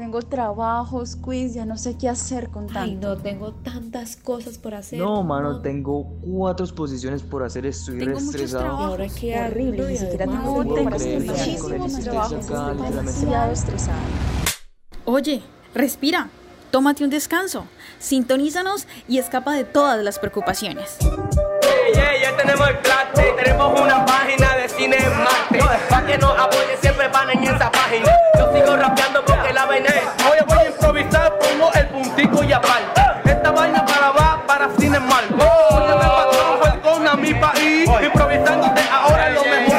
Tengo trabajos, quiz, ya no sé qué hacer con tanto. Ay, no, tengo tantas cosas por hacer. No, mano, tengo cuatro exposiciones por hacer, estoy Tengo muchos estresado. ahora qué horrible, ni siquiera tengo con el Muchísimos trabajos, acá, estoy demasiado estresada. Oye, respira, tómate un descanso, sintonízanos y escapa de todas las preocupaciones. Ya tenemos el plate, tenemos una página de cine en Marte. Pa' que nos apoyen, siempre van en esa página. Yo sigo rapeando porque la vaina es. Hoy voy a improvisar, pongo el puntico y aparte. Esta vaina para va para cine mal. Oye, me patrón, welcome a mi país. Improvisando de ahora lo mejor.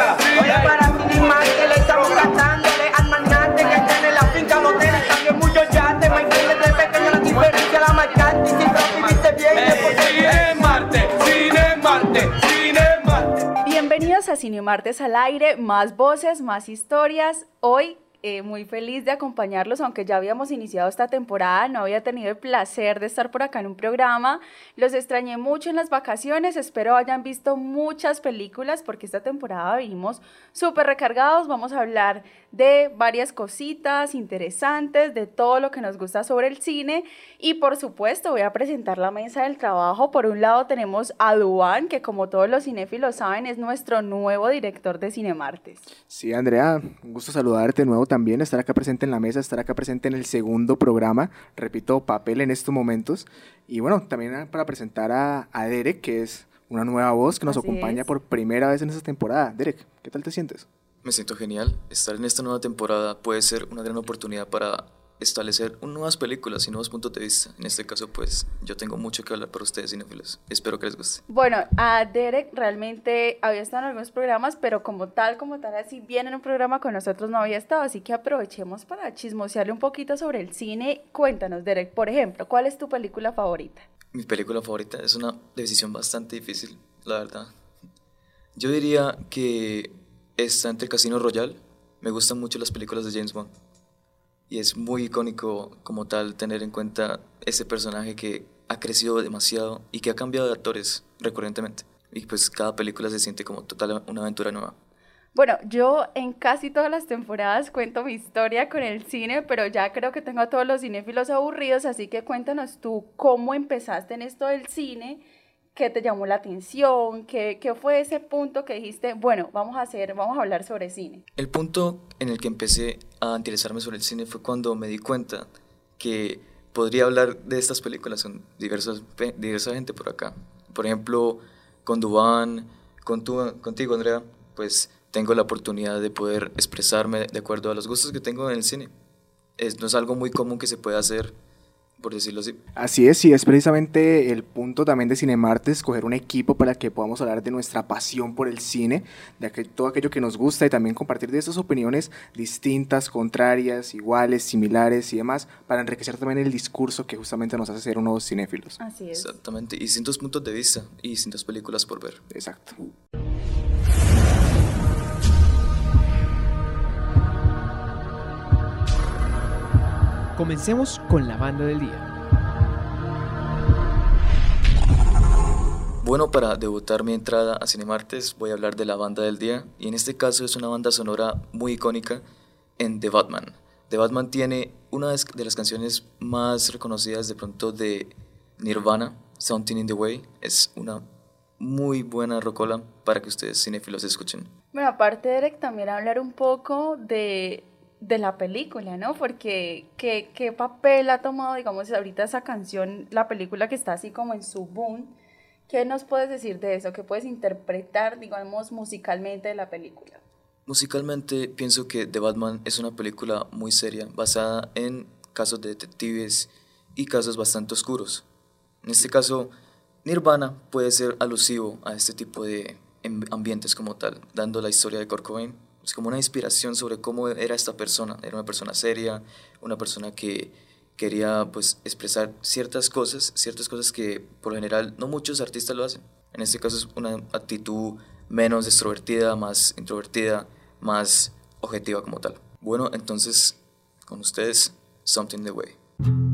A Cine Martes al aire, más voces, más historias. Hoy eh, muy feliz de acompañarlos, aunque ya habíamos iniciado esta temporada, no había tenido el placer de estar por acá en un programa. Los extrañé mucho en las vacaciones, espero hayan visto muchas películas porque esta temporada vinimos súper recargados. Vamos a hablar de varias cositas interesantes, de todo lo que nos gusta sobre el cine y por supuesto voy a presentar la mesa del trabajo. Por un lado tenemos a Duan, que como todos los cinéfilos saben es nuestro nuevo director de Cinemartes. Sí, Andrea, un gusto saludarte de nuevo también, estar acá presente en la mesa, estar acá presente en el segundo programa, repito, papel en estos momentos. Y bueno, también para presentar a, a Derek, que es una nueva voz que nos Así acompaña es. por primera vez en esta temporada. Derek, ¿qué tal te sientes? Me siento genial. Estar en esta nueva temporada puede ser una gran oportunidad para establecer nuevas películas y nuevos puntos de vista. En este caso, pues, yo tengo mucho que hablar para ustedes, cinéfilos. Espero que les guste. Bueno, a Derek realmente había estado en algunos programas, pero como tal, como tal, así bien en un programa con nosotros no había estado, así que aprovechemos para chismosearle un poquito sobre el cine. Cuéntanos, Derek, por ejemplo, ¿cuál es tu película favorita? Mi película favorita es una decisión bastante difícil, la verdad. Yo diría que está entre Casino Royale. Me gustan mucho las películas de James Bond. Y es muy icónico como tal tener en cuenta ese personaje que ha crecido demasiado y que ha cambiado de actores recurrentemente. Y pues cada película se siente como total una aventura nueva. Bueno, yo en casi todas las temporadas cuento mi historia con el cine, pero ya creo que tengo a todos los cinéfilos aburridos, así que cuéntanos tú cómo empezaste en esto del cine, qué te llamó la atención, qué, qué fue ese punto que dijiste, bueno, vamos a hacer, vamos a hablar sobre cine. El punto en el que empecé a interesarme sobre el cine fue cuando me di cuenta que podría hablar de estas películas con diversas, pe- diversa gente por acá. Por ejemplo, con Dubán, con tu- contigo, Andrea, pues tengo la oportunidad de poder expresarme de acuerdo a los gustos que tengo en el cine. Es, no es algo muy común que se pueda hacer, por decirlo así. Así es, y es precisamente el punto también de Cinemarte, escoger un equipo para que podamos hablar de nuestra pasión por el cine, de aquel- todo aquello que nos gusta y también compartir de esas opiniones distintas, contrarias, iguales, similares y demás, para enriquecer también el discurso que justamente nos hace ser unos cinéfilos. Así es. Exactamente. Y distintos puntos de vista y distintas películas por ver. Exacto. Comencemos con la banda del día. Bueno, para debutar mi entrada a Cinemartes voy a hablar de la banda del día y en este caso es una banda sonora muy icónica en The Batman. The Batman tiene una de de las canciones más reconocidas de pronto de Nirvana, Something in the Way. Es una muy buena rocola para que ustedes cinéfilos escuchen. Bueno, aparte, Derek, también hablar un poco de, de la película, ¿no? Porque ¿qué, qué papel ha tomado, digamos, ahorita esa canción, la película que está así como en su boom. ¿Qué nos puedes decir de eso? ¿Qué puedes interpretar, digamos, musicalmente de la película? Musicalmente pienso que The Batman es una película muy seria, basada en casos de detectives y casos bastante oscuros. En este caso, Nirvana puede ser alusivo a este tipo de em- ambientes como tal, dando la historia de Kurt Cobain. Es como una inspiración sobre cómo era esta persona. Era una persona seria, una persona que quería pues expresar ciertas cosas, ciertas cosas que por lo general no muchos artistas lo hacen. En este caso es una actitud menos extrovertida, más introvertida, más objetiva como tal. Bueno, entonces con ustedes, Something the Way.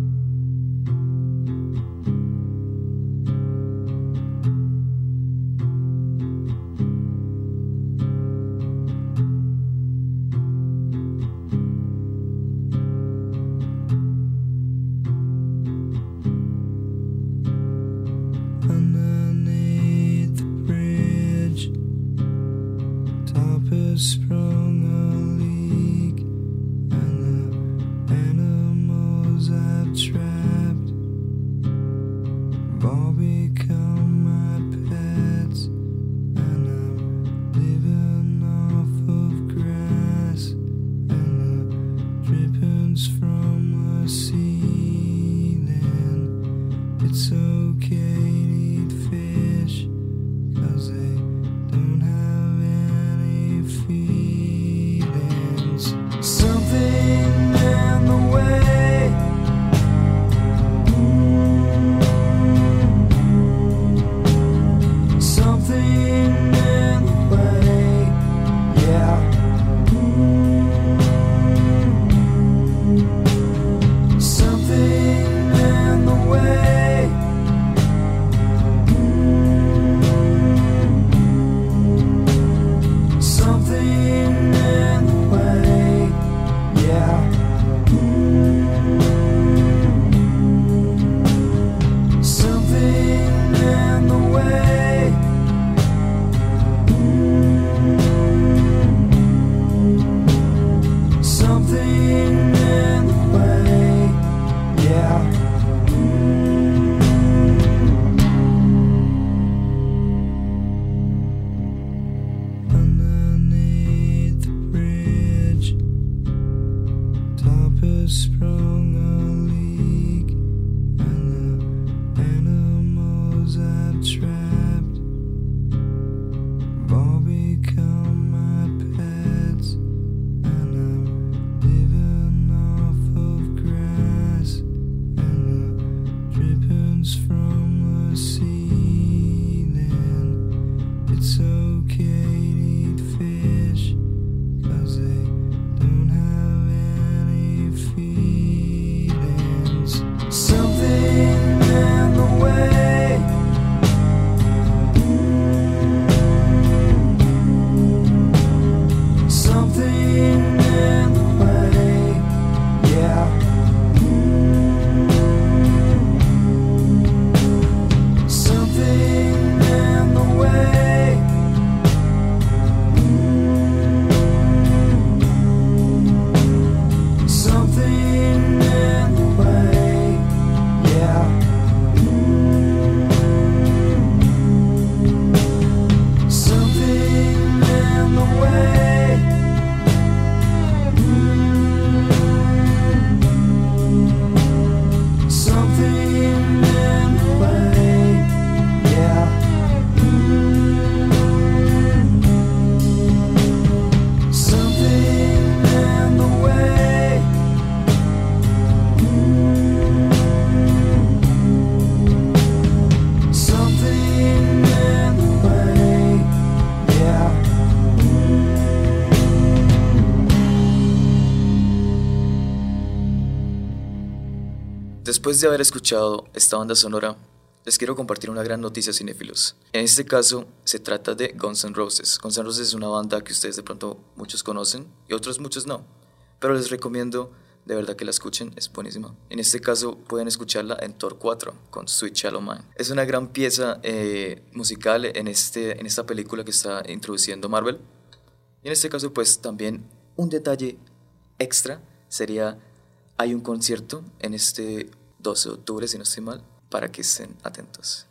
whisper Después de haber escuchado esta banda sonora, les quiero compartir una gran noticia cinéfilos. En este caso, se trata de Guns N' Roses. Guns N' Roses es una banda que ustedes de pronto muchos conocen y otros muchos no. Pero les recomiendo de verdad que la escuchen, es buenísima. En este caso pueden escucharla en Thor 4 con Sweet Shallow Mind. Es una gran pieza eh, musical en, este, en esta película que está introduciendo Marvel. Y en este caso pues también un detalle extra sería hay un concierto en este 12 de octubre, si no estoy mal, para que estén atentos.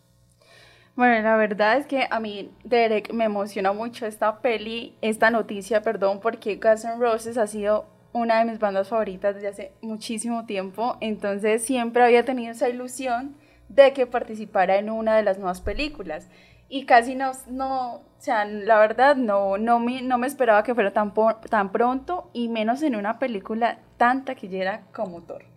Bueno, la verdad es que a mí, Derek, me emociona mucho esta peli, esta noticia, perdón, porque Guns N' Roses ha sido una de mis bandas favoritas desde hace muchísimo tiempo, entonces siempre había tenido esa ilusión de que participara en una de las nuevas películas. Y casi no, no o sea, la verdad no, no, me, no me esperaba que fuera tan, tan pronto y menos en una película tan taquillera como Thor.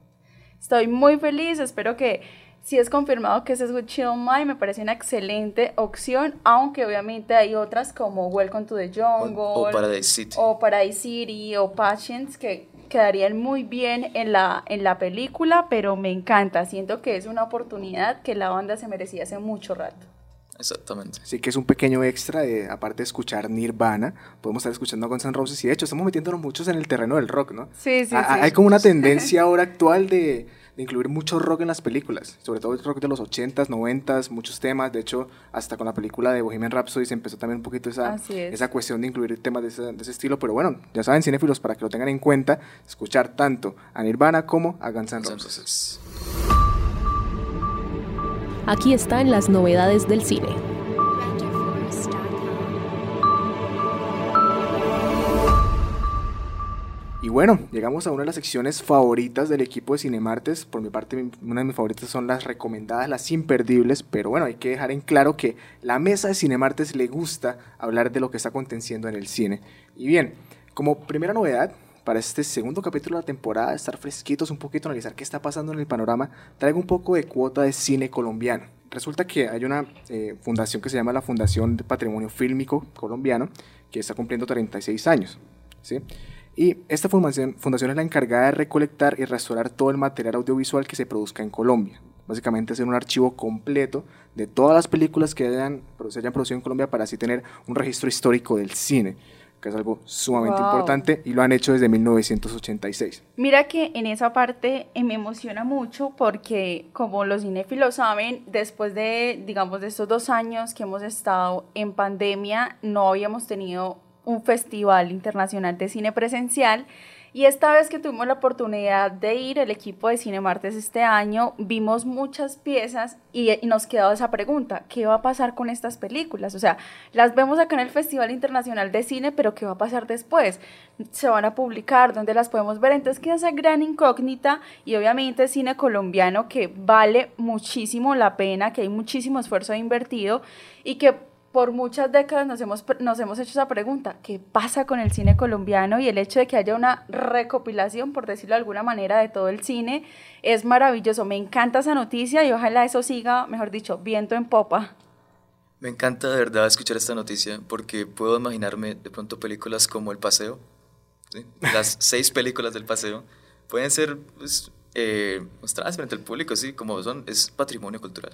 Estoy muy feliz, espero que si es confirmado que ese es Good Chill Mind, me parece una excelente opción, aunque obviamente hay otras como Welcome to the Jungle, o, Paradise City, o, Paradise City, o Patience, que quedarían muy bien en la, en la película, pero me encanta, siento que es una oportunidad que la banda se merecía hace mucho rato. Exactamente. Sí, que es un pequeño extra, de, aparte de escuchar Nirvana, podemos estar escuchando a Guns N' Roses y de hecho estamos metiéndonos muchos en el terreno del rock, ¿no? Sí, sí, sí. Hay como una tendencia ahora actual de incluir mucho rock en las películas, sobre todo el rock de los 80s, 90s, muchos temas, de hecho, hasta con la película de Bohemian Rhapsody se empezó también un poquito esa, esa cuestión de incluir temas de ese, de ese, estilo, pero bueno, ya saben, cinéfilos, para que lo tengan en cuenta, escuchar tanto a Nirvana como a Guns N' Roses. Aquí están las novedades del cine. Y bueno, llegamos a una de las secciones favoritas del equipo de Cinemartes. Por mi parte, una de mis favoritas son las recomendadas, las imperdibles. Pero bueno, hay que dejar en claro que la mesa de Cinemartes le gusta hablar de lo que está aconteciendo en el cine. Y bien, como primera novedad, para este segundo capítulo de la temporada, estar fresquitos un poquito, analizar qué está pasando en el panorama, traigo un poco de cuota de cine colombiano. Resulta que hay una eh, fundación que se llama la Fundación de Patrimonio Fílmico Colombiano, que está cumpliendo 36 años. ¿sí? Y esta fundación, es la encargada de recolectar y restaurar todo el material audiovisual que se produzca en Colombia. Básicamente hacer un archivo completo de todas las películas que hayan, se hayan producido en Colombia para así tener un registro histórico del cine que es algo sumamente importante y lo han hecho desde 1986. Mira que en esa parte eh, me emociona mucho porque como los cinéfilos saben, después de, digamos, de estos dos años que hemos estado en pandemia, no habíamos tenido un festival internacional de cine presencial. Y esta vez que tuvimos la oportunidad de ir, el equipo de Cine Martes este año, vimos muchas piezas y, nos quedó esa pregunta, ¿qué va a pasar con estas películas? O sea, las vemos acá en el Festival Internacional de Cine, pero ¿qué va a pasar después? ¿Se van a publicar? ¿Dónde las podemos ver? Entonces queda esa gran incógnita y obviamente cine colombiano que vale muchísimo la pena, que hay muchísimo esfuerzo invertido y que por muchas décadas nos hemos, nos hemos hecho esa pregunta, ¿qué pasa con el cine colombiano? Y el hecho de que haya una recopilación, por decirlo de alguna manera, de todo el cine es maravilloso. Me encanta esa noticia y ojalá eso siga, mejor dicho, viento en popa. Me encanta de verdad escuchar esta noticia porque puedo imaginarme de pronto películas como El Paseo, las seis películas del Paseo, pueden ser pues, eh, mostradas frente al público, sí, como son, es patrimonio cultural.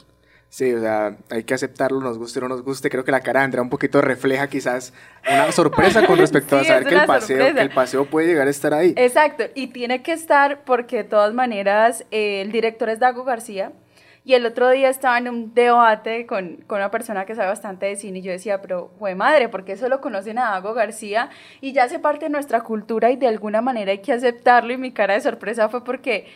Sí, o sea, hay que aceptarlo, nos guste o no nos guste. Creo que la cara de Andrea un poquito refleja quizás una sorpresa con respecto a saber que el, paseo, que el paseo puede llegar a estar ahí. Exacto, y tiene que estar porque de todas maneras eh, el director es Dago García. Y el otro día estaba en un debate con, con, una persona que sabe bastante de cine y yo decía, pero, fue madre, ¿por qué solo conocen a Dago García? Y ya hace parte de nuestra cultura y de alguna manera hay que aceptarlo. Y mi cara de sorpresa fue porque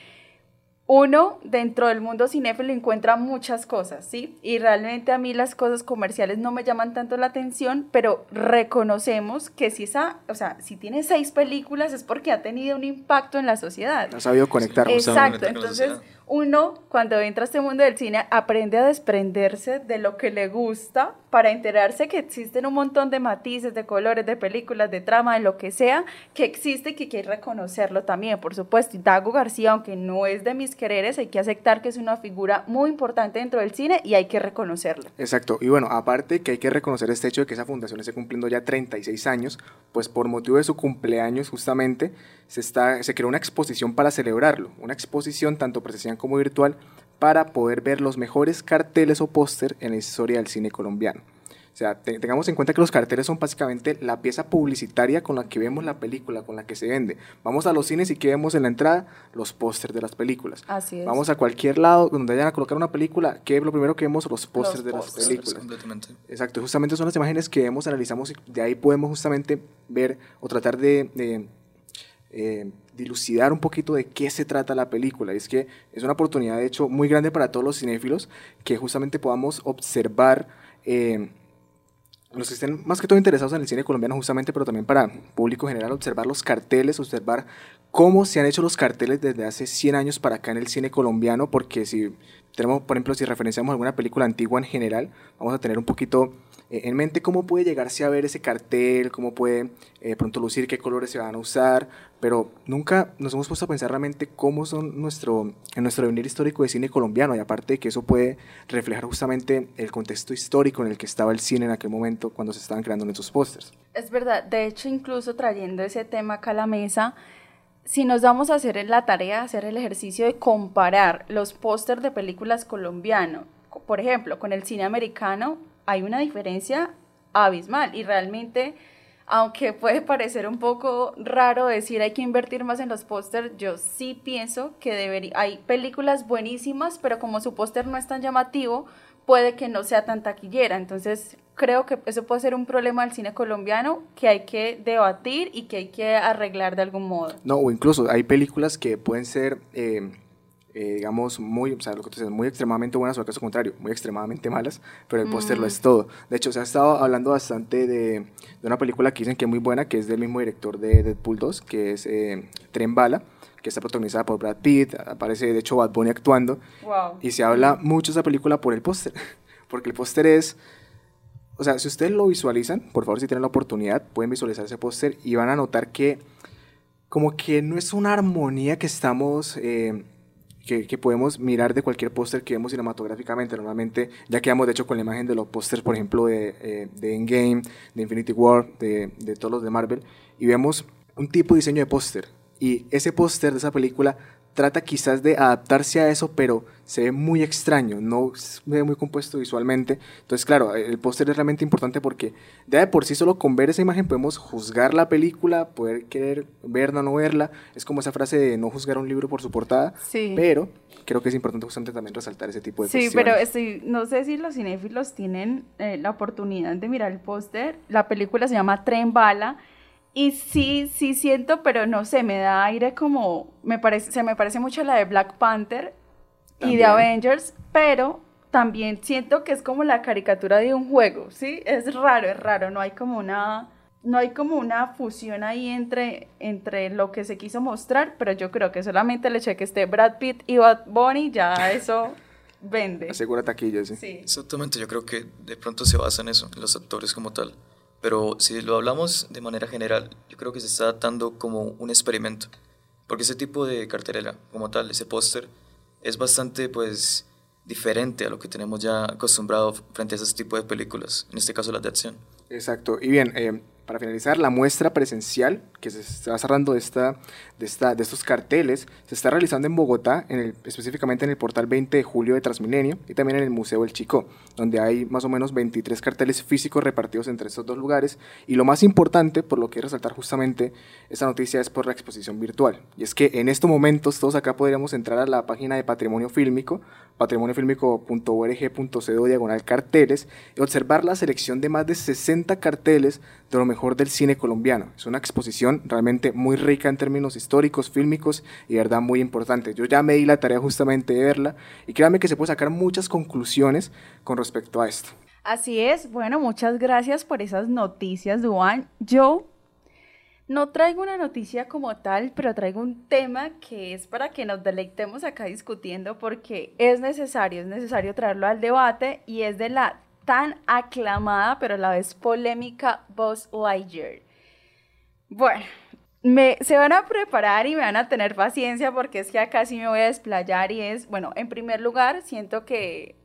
uno dentro del mundo cinéfilo encuentra muchas cosas, ¿sí? Y realmente a mí las cosas comerciales no me llaman tanto la atención, pero reconocemos que si esa, o sea, si tiene seis películas es porque ha tenido un impacto en la sociedad. Ha sabido conectar. Exacto, entonces uno cuando entra a este mundo del cine aprende a desprenderse de lo que le gusta para enterarse que existen un montón de matices, de colores, de películas, de trama, de lo que sea, que existe y que que reconocerlo también, por supuesto. Y Dago García, aunque no es de mis quereres, hay que aceptar que es una figura muy importante dentro del cine y hay que reconocerlo. Exacto. Y bueno, aparte que hay que reconocer este hecho de que esa fundación esté cumpliendo ya 36 años, pues por motivo de su cumpleaños justamente se, está, se creó una exposición para celebrarlo, una exposición tanto presencial como virtual, para poder ver los mejores carteles o póster en la historia del cine colombiano. O sea, te- tengamos en cuenta que los carteles son básicamente la pieza publicitaria con la que vemos la película, con la que se vende. Vamos a los cines y que vemos en la entrada los pósters de las películas. Así es. Vamos a cualquier lado donde vayan a colocar una película, que es lo primero que vemos los pósters de las películas. Completamente. Exacto, justamente son las imágenes que vemos, analizamos y de ahí podemos justamente ver o tratar de, de, eh, dilucidar un poquito de qué se trata la película. Es que es una oportunidad, de hecho, muy grande para todos los cinéfilos que justamente podamos observar. eh, los que estén más que todo interesados en el cine colombiano justamente, pero también para público general, observar los carteles, observar cómo se han hecho los carteles desde hace 100 años para acá en el cine colombiano, porque si tenemos, por ejemplo, si referenciamos alguna película antigua en general, vamos a tener un poquito eh, en mente cómo puede llegarse a ver ese cartel, cómo puede eh, pronto lucir, qué colores se van a usar, pero nunca nos hemos puesto a pensar realmente cómo son nuestro, en nuestro venir histórico de cine colombiano, y aparte de que eso puede reflejar justamente el contexto histórico en el que estaba el cine en aquel momento cuando se estaban creando nuestros pósters. Es verdad, de hecho incluso trayendo ese tema acá a la mesa, si nos vamos a hacer la tarea, hacer el ejercicio de comparar los pósters de películas colombianos, co- por ejemplo, con el cine americano, hay una diferencia abismal. Y realmente, aunque puede parecer un poco raro decir hay que invertir más en los pósters, yo sí pienso que debería, hay películas buenísimas, pero como su póster no es tan llamativo, puede que no sea tan taquillera. Entonces, creo que eso puede ser un problema del cine colombiano que hay que debatir y que hay que arreglar de algún modo. No, o incluso hay películas que pueden ser, eh, eh, digamos, muy, o sea, lo que tú dices, muy extremadamente buenas o al caso contrario, muy extremadamente malas, pero el póster lo es todo. De hecho, se ha estado hablando bastante de, de una película que dicen que es muy buena, que es del mismo director de Deadpool 2, que es eh, Tren Bala, que está protagonizada por Brad Pitt, aparece de hecho Bad Bunny actuando, Wow. y se habla mucho de esa película por el póster, porque el póster es... O sea, si ustedes lo visualizan, por favor, si tienen la oportunidad, pueden visualizar ese póster y van a notar que como que no es una armonía que estamos, eh, que, que podemos mirar de cualquier póster que vemos cinematográficamente. Normalmente ya quedamos de hecho con la imagen de los pósters, por ejemplo, de, eh, de Endgame, de Infinity War, de, de todos los de Marvel, y vemos un tipo de diseño de póster. Y ese póster de esa película trata quizás de adaptarse a eso, pero se ve muy extraño, no se ve muy compuesto visualmente. Entonces, claro, el póster es realmente importante porque ya de por sí solo con ver esa imagen podemos juzgar la película, poder querer verla o no verla. Es como esa frase de no juzgar un libro por su portada, Sí. pero creo que es importante justamente también resaltar ese tipo de Sí, cuestiones. pero estoy, no sé si los cinéfilos tienen eh, la oportunidad de mirar el póster. La película se llama Tren Bala. Y sí, sí siento, pero no sé, me da aire como, me parece, se me parece mucho a la de Black Panther y de. Avengers, pero también siento que es como la caricatura de un juego, ¿sí? Es raro, es raro, no hay como una, no hay como una fusión ahí entre, entre lo que se quiso mostrar, pero yo creo que solamente el hecho de que esté Brad Pitt y Bad Bunny, ya eso vende. Asegura taquillas, sí. Sí. Exactamente, yo creo que de pronto se basa en eso, en los actores como tal. Pero si lo hablamos de manera general, yo creo que se está tratando como un experimento. Porque ese tipo de cartelera, como tal, ese póster, es bastante, pues, diferente a lo que tenemos ya acostumbrado frente a ese tipo de películas, en este caso las de acción. Exacto. Y bien, eh, para finalizar, la muestra presencial que se está cerrando de, esta, de, esta, de estos carteles se está realizando en Bogotá, específicamente en el portal 20 de julio de Transmilenio y también en el Museo El Chico, donde hay más o menos 23 carteles físicos repartidos entre estos dos lugares. Y lo más importante, por lo que resaltar justamente esta noticia, es por la exposición virtual. Y es que en estos momentos todos acá podríamos entrar a la página de Patrimonio Fílmico, patrimoniofilmico.org.co diagonal carteles, y observar la selección de más de 60 carteles de lo mejor del cine colombiano. Es una exposición realmente muy rica en términos históricos, fílmicos y de verdad muy importante. Yo ya me di la tarea justamente de verla y créanme que se puede sacar muchas conclusiones con respecto a esto. Así es. Bueno, muchas gracias por esas noticias, Duan. Yo no traigo una noticia como tal, pero traigo un tema que es para que nos deleitemos acá discutiendo porque es necesario, es necesario traerlo al debate y es de la tan aclamada, pero a la vez polémica Buzz Lightyear. Bueno, me, se van a preparar y me van a tener paciencia porque es que acá sí me voy a desplayar y es, bueno, en primer lugar, siento que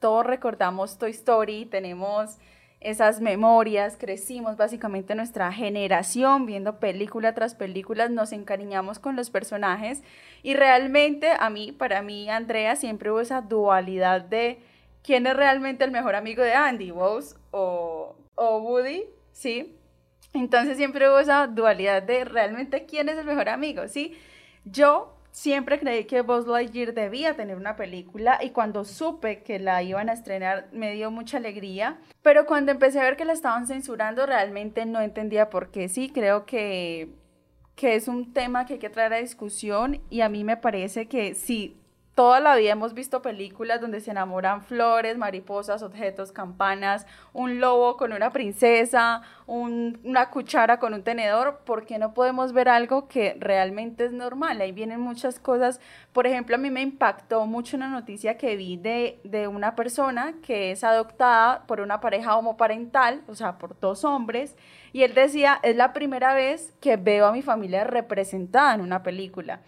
todos recordamos Toy Story, tenemos esas memorias, crecimos básicamente nuestra generación viendo película tras película, nos encariñamos con los personajes y realmente a mí, para mí, Andrea, siempre hubo esa dualidad de quién es realmente el mejor amigo de Andy, Bose o, o Woody, ¿sí? Entonces siempre hubo esa dualidad de realmente quién es el mejor amigo, ¿sí? Yo Siempre creí que Buzz Lightyear debía tener una película y cuando supe que la iban a estrenar me dio mucha alegría, pero cuando empecé a ver que la estaban censurando realmente no entendía por qué. Sí, creo que, que es un tema que hay que traer a discusión y a mí me parece que sí, toda la vida hemos visto películas donde se enamoran flores, mariposas, objetos, campanas, un lobo con una princesa, una cuchara con un tenedor. ¿Por qué no podemos ver algo que realmente es normal? Ahí vienen muchas cosas. Por ejemplo, a mí me impactó mucho una noticia que vi de, de una persona que es adoptada por una pareja homoparental, o sea, por dos hombres. Y él decía, es la primera vez que veo a mi familia representada en una película.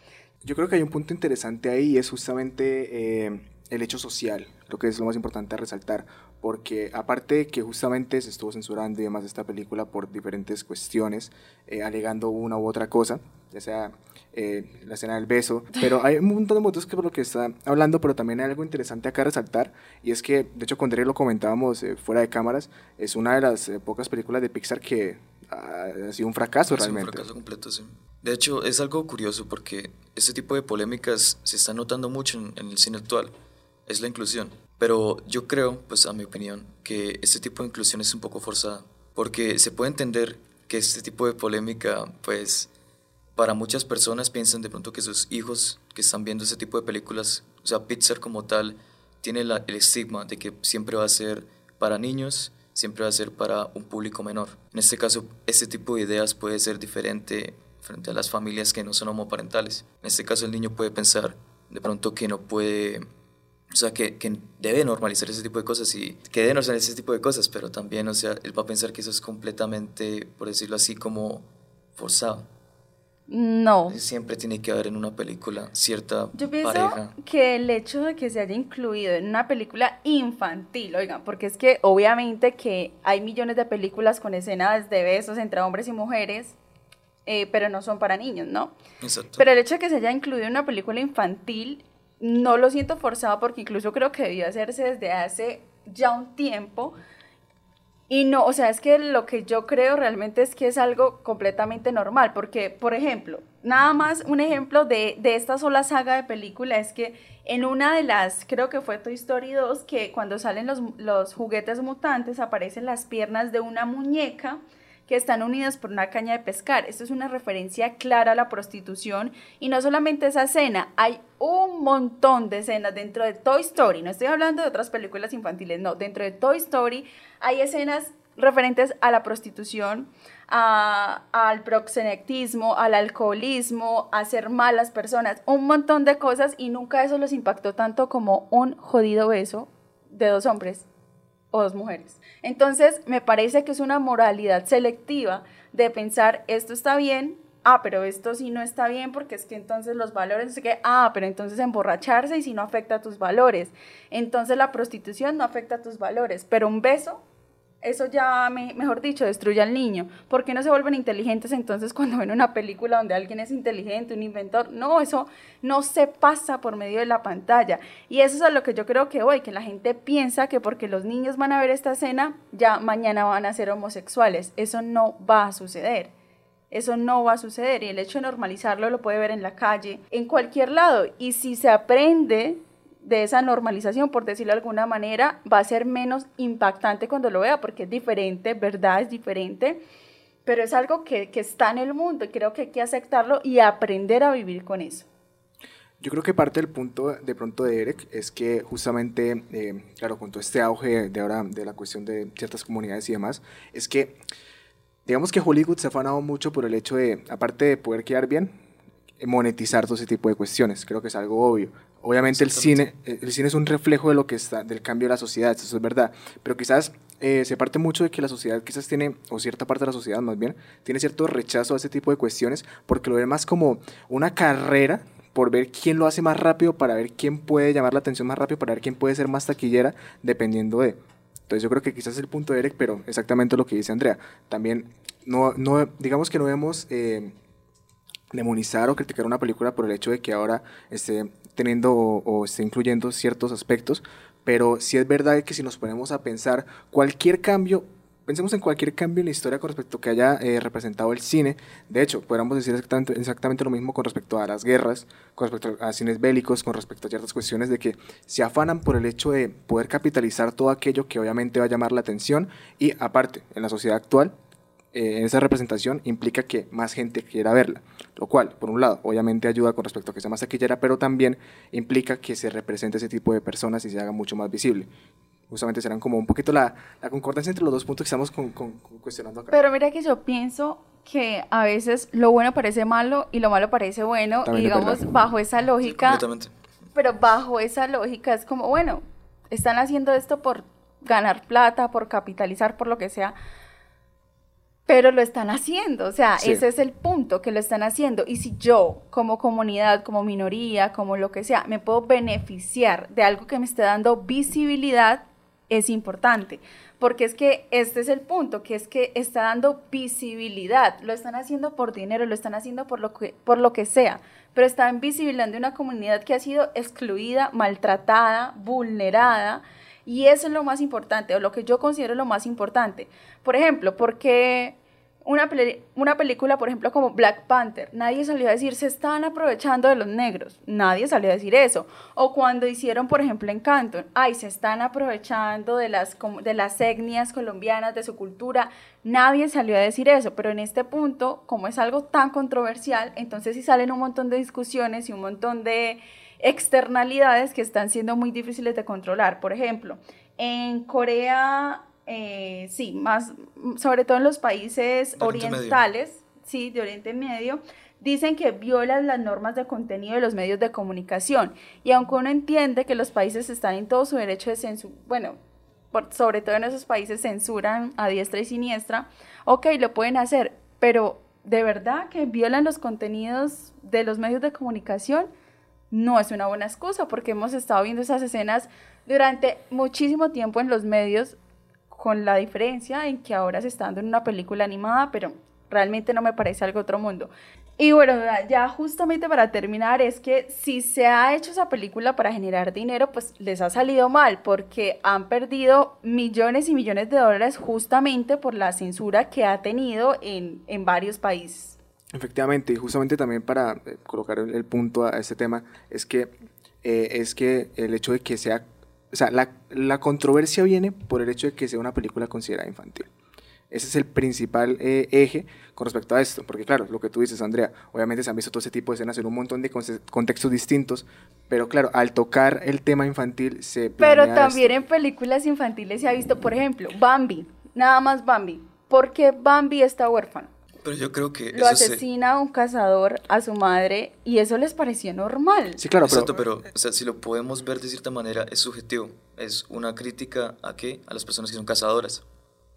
Yo creo que hay un punto interesante ahí y es justamente eh, el hecho social, lo que es lo más importante a resaltar, porque aparte de que justamente se estuvo censurando y demás esta película por diferentes cuestiones, eh, alegando una u otra cosa, ya sea eh, la escena del beso, pero hay un montón de motivos que por lo que está hablando, pero también hay algo interesante acá a resaltar, y es que, de hecho, con Derek lo comentábamos fuera de cámaras, es una de las pocas películas de Pixar que ha sido un fracaso realmente. Un fracaso completo, sí. De hecho, es algo curioso porque este tipo de polémicas se está notando mucho en, el cine actual. Es la inclusión. Pero yo creo, pues a mi opinión, que este tipo de inclusión es un poco forzada. Porque se puede entender que este tipo de polémica, pues, para muchas personas piensan de pronto que sus hijos que están viendo ese tipo de películas, o sea, Pixar como tal, tiene el estigma de que siempre va a ser para niños siempre va a ser para un público menor. En este caso, este tipo de ideas puede ser diferente frente a las familias que no son homoparentales. En este caso, el niño puede pensar de pronto que no puede, o sea, que, que debe normalizar ese tipo de cosas y que debe normalizar ese tipo de cosas, pero también, o sea, él va a pensar que eso es completamente, por decirlo así, como forzado. No. Siempre tiene que haber en una película cierta Yo pienso pareja. que el hecho de que se haya incluido en una película infantil, oigan, porque es que obviamente que hay millones de películas con escenas de besos entre hombres y mujeres, eh, pero no son para niños, ¿no? Exacto. Pero el hecho de que se haya incluido una película infantil, no lo siento forzado porque incluso creo que debió hacerse desde hace ya un tiempo y no, o sea, es que lo que yo creo realmente es que es algo completamente normal, porque, por ejemplo, nada más un ejemplo de, de esta sola saga de película es que en una de las, creo que fue Toy Story 2, que cuando salen los, los juguetes mutantes aparecen las piernas de una muñeca que están unidas por una caña de pescar. Esto es una referencia clara a la prostitución y no solamente esa escena, hay un montón de escenas dentro de Toy Story, no estoy hablando de otras películas infantiles, no, dentro de Toy Story hay escenas referentes a la prostitución, al proxenetismo, al alcoholismo, a ser malas personas, un montón de cosas y nunca eso los impactó tanto como un jodido beso de dos hombres o dos mujeres. Entonces, me parece que es una moralidad selectiva de pensar esto está bien, ah, pero esto sí no está bien porque es que entonces los valores, qué, ah, pero entonces emborracharse y si no afecta a tus valores. Entonces la prostitución no afecta a tus valores, pero un beso eso ya, mejor dicho, destruye al niño. ¿Por qué no se vuelven inteligentes entonces cuando ven una película donde alguien es inteligente, un inventor? No, eso no se pasa por medio de la pantalla. Y eso es a lo que yo creo que hoy, que la gente piensa que porque los niños van a ver esta escena, ya mañana van a ser homosexuales. Eso no va a suceder. Eso no va a suceder y el hecho de normalizarlo lo puede ver en la calle, en cualquier lado. Y si se aprende de esa normalización, por decirlo de alguna manera, va a ser menos impactante cuando lo vea, porque es diferente, ¿verdad? Es diferente, pero es algo que, que está en el mundo y creo que hay que aceptarlo y aprender a vivir con eso. Yo creo que parte del punto de pronto de Eric es que justamente, eh, claro, con todo este auge de ahora de la cuestión de ciertas comunidades y demás, es que digamos que Hollywood se ha afanado mucho por el hecho de, aparte de poder quedar bien, monetizar todo ese tipo de cuestiones. Creo que es algo obvio. Obviamente el cine, el cine es un reflejo de lo que está, del cambio de la sociedad, eso es verdad. Pero quizás eh, se parte mucho de que la sociedad quizás tiene, o cierta parte de la sociedad más bien, tiene cierto rechazo a ese tipo de cuestiones porque lo ve más como una carrera por ver quién lo hace más rápido, para ver quién puede llamar la atención más rápido, para ver quién puede ser más taquillera, dependiendo de Entonces yo creo que quizás es el punto de Eric, pero exactamente lo que dice Andrea. También, no, no digamos que no debemos eh, demonizar o criticar una película por el hecho de que ahora esté teniendo o, o incluyendo ciertos aspectos, pero sí es verdad que si nos ponemos a pensar cualquier cambio pensemos en cualquier cambio en la historia con respecto a que haya eh, representado el cine. De hecho, podríamos decir exactamente, exactamente, lo mismo con respecto a las guerras, con respecto a cines bélicos, con respecto a ciertas cuestiones de que se afanan por el hecho de poder capitalizar todo aquello que obviamente va a llamar la atención y aparte, en la sociedad actual, eh, esa representación implica que más gente quiera verla, lo cual, por un lado, obviamente ayuda con respecto a que sea más taquillera, pero también implica que se represente ese tipo de personas y se haga mucho más visible justamente serán como un poquito la, la concordancia entre los dos puntos que estamos con, con, cuestionando acá. Pero mira que yo pienso que a veces lo bueno parece malo y lo malo parece bueno También y digamos verdad. bajo esa lógica, Completamente. pero bajo esa lógica es como, bueno, están haciendo esto por ganar plata, por capitalizar, por lo que sea, pero lo están haciendo, o sea, Sí. ese es el punto, que lo están haciendo. Y si yo, como comunidad, como minoría, como lo que sea, me puedo beneficiar de algo que me esté dando visibilidad, es importante. Porque es que este es el punto, que es que está dando visibilidad. Lo están haciendo por dinero, lo están haciendo por lo que, por lo que sea, pero están visibilizando una comunidad que ha sido excluida, maltratada, vulnerada. Y eso es lo más importante, o lo que yo considero lo más importante. Por ejemplo, porque una, una película, por ejemplo, como Black Panther, nadie salió a decir se están aprovechando de los negros, nadie salió a decir eso. O cuando hicieron, por ejemplo, en Canton, ay, se están aprovechando de las, de las etnias colombianas, de su cultura, nadie salió a decir eso. Pero en este punto, como es algo tan controversial, entonces sí salen un montón de discusiones y un montón de externalidades que están siendo muy difíciles de controlar. Por ejemplo, en Corea, eh, sí, más, sobre todo en los países De Medio. orientales, sí, de Oriente Medio, dicen que violan las normas de contenido de los medios de comunicación. Y aunque uno entiende que los países están en todo su derecho de censura, bueno, por- sobre todo en esos países censuran a diestra y siniestra, ok, lo pueden hacer, pero de verdad que violan los contenidos de los medios de comunicación, no es una buena excusa porque hemos estado viendo esas escenas durante muchísimo tiempo en los medios con la diferencia en que ahora se está dando en una película animada, pero realmente no me parece algo otro mundo. Y bueno, ya justamente para terminar, es que si se ha hecho esa película para generar dinero, pues les ha salido mal, porque han perdido millones y millones de dólares justamente por la censura que ha tenido en, en varios países. Efectivamente, y justamente también para eh, colocar el, el punto a este tema, es que, eh, es que el hecho de que sea, o sea, la, la controversia viene por el hecho de que sea una película considerada infantil. Ese es el principal eh, eje con respecto a esto, porque claro, lo que tú dices, Andrea, obviamente se han visto todo ese tipo de escenas en un montón de contextos distintos, pero claro, al tocar el tema infantil se... Pero también esto. en películas infantiles se ha visto, por ejemplo, Bambi, nada más Bambi. ¿Por qué Bambi está huérfano? Pero yo creo que Lo eso se- asesina un cazador a su madre y eso les pareció normal. Sí, claro, pero... Exacto, pero o sea, si lo podemos ver de cierta manera, es subjetivo. Es una crítica a qué? A las personas que son cazadoras.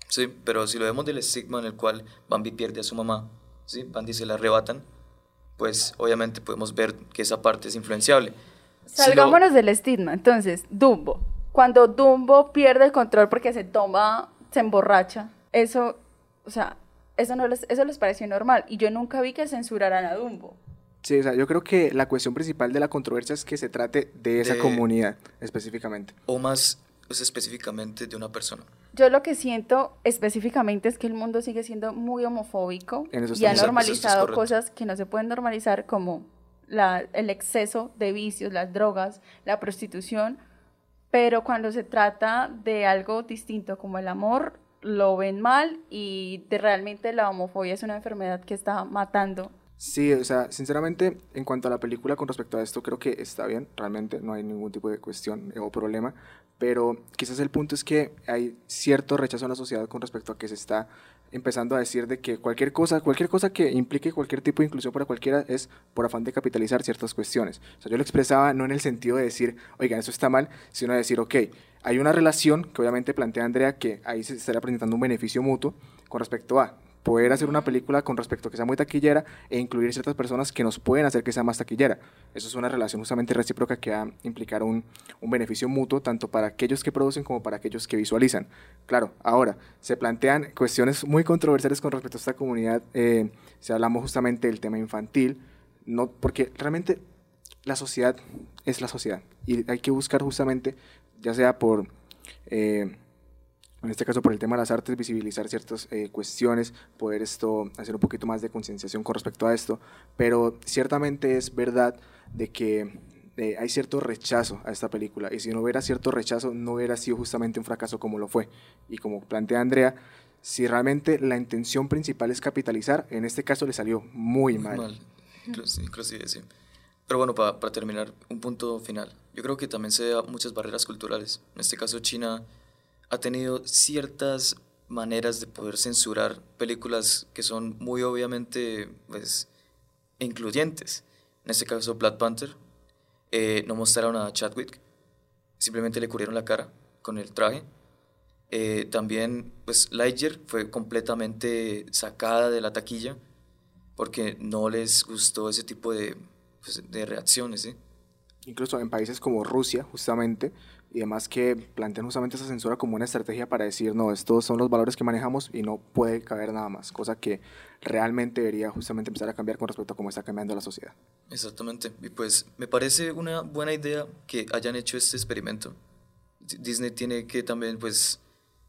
Sí, pero si lo vemos del estigma en el cual Bambi pierde a su mamá, ¿sí? Bambi se la arrebatan, pues obviamente podemos ver que esa parte es influenciable. Si lo- Salgámonos del estigma. Entonces, Dumbo. Cuando Dumbo pierde el control porque se toma, se emborracha, eso, o sea, eso, no les, eso les pareció normal. Y yo nunca vi que censuraran a Dumbo. Sí, o sea, yo creo que la cuestión principal de la controversia es que se trate de esa De- comunidad específicamente. o más sea, específicamente de una persona. Yo lo que siento específicamente es que el mundo sigue siendo muy homofóbico y ha normalizado cosas que no se pueden normalizar como la, el exceso de vicios, las drogas, la prostitución, pero cuando se trata de algo distinto como el amor, lo ven mal y de realmente la homofobia es una enfermedad que está matando. Sí, o sea, sinceramente, en cuanto a la película con respecto a esto, creo que está bien, realmente no hay ningún tipo de cuestión eh, o problema, pero quizás el punto es que hay cierto rechazo en la sociedad con respecto a que se está empezando a decir de que cualquier cosa, cualquier cosa que implique cualquier tipo de inclusión para cualquiera es por afán de capitalizar ciertas cuestiones. O sea, yo lo expresaba no en el sentido de decir, oigan, eso está mal, sino de decir, ok, hay una relación que obviamente plantea Andrea que ahí se estaría presentando un beneficio mutuo con respecto a poder hacer una película con respecto a que sea muy taquillera e incluir ciertas personas que nos pueden hacer que sea más taquillera. Eso es una relación justamente recíproca que va a implicar un, un beneficio mutuo tanto para aquellos que producen como para aquellos que visualizan. Claro, ahora se plantean cuestiones muy controversiales con respecto a esta comunidad, eh, si hablamos justamente del tema infantil, no, porque realmente la sociedad es la sociedad y hay que buscar justamente, ya sea por... Eh, en este caso por el tema de las artes, visibilizar ciertas eh, cuestiones, poder esto, hacer un poquito más de concienciación con respecto a esto, pero ciertamente es verdad de que eh, hay cierto rechazo a esta película, y si no hubiera cierto rechazo, no hubiera sido justamente un fracaso como lo fue. Y como plantea Andrea, si realmente la intención principal es capitalizar, en este caso le salió muy mal. mal. Inclusive, sí. Pero bueno, para, para terminar, un punto final. Yo creo que también se da muchas barreras culturales. En este caso, China ha tenido ciertas maneras de poder censurar películas que son muy obviamente pues, incluyentes. En este caso, Black Panther, eh, no mostraron a Chadwick, simplemente le cubrieron la cara con el traje. Eh, también, pues, Lightyear fue completamente sacada de la taquilla porque no les gustó ese tipo de, pues, de reacciones. ¿eh? Incluso en países como Rusia, justamente, y además que plantean justamente esa censura como una estrategia para decir, no, estos son los valores que manejamos y no puede caber nada más, cosa que realmente debería justamente empezar a cambiar con respecto a cómo está cambiando la sociedad. Exactamente, y pues me parece una buena idea que hayan hecho este experimento. Disney tiene que también pues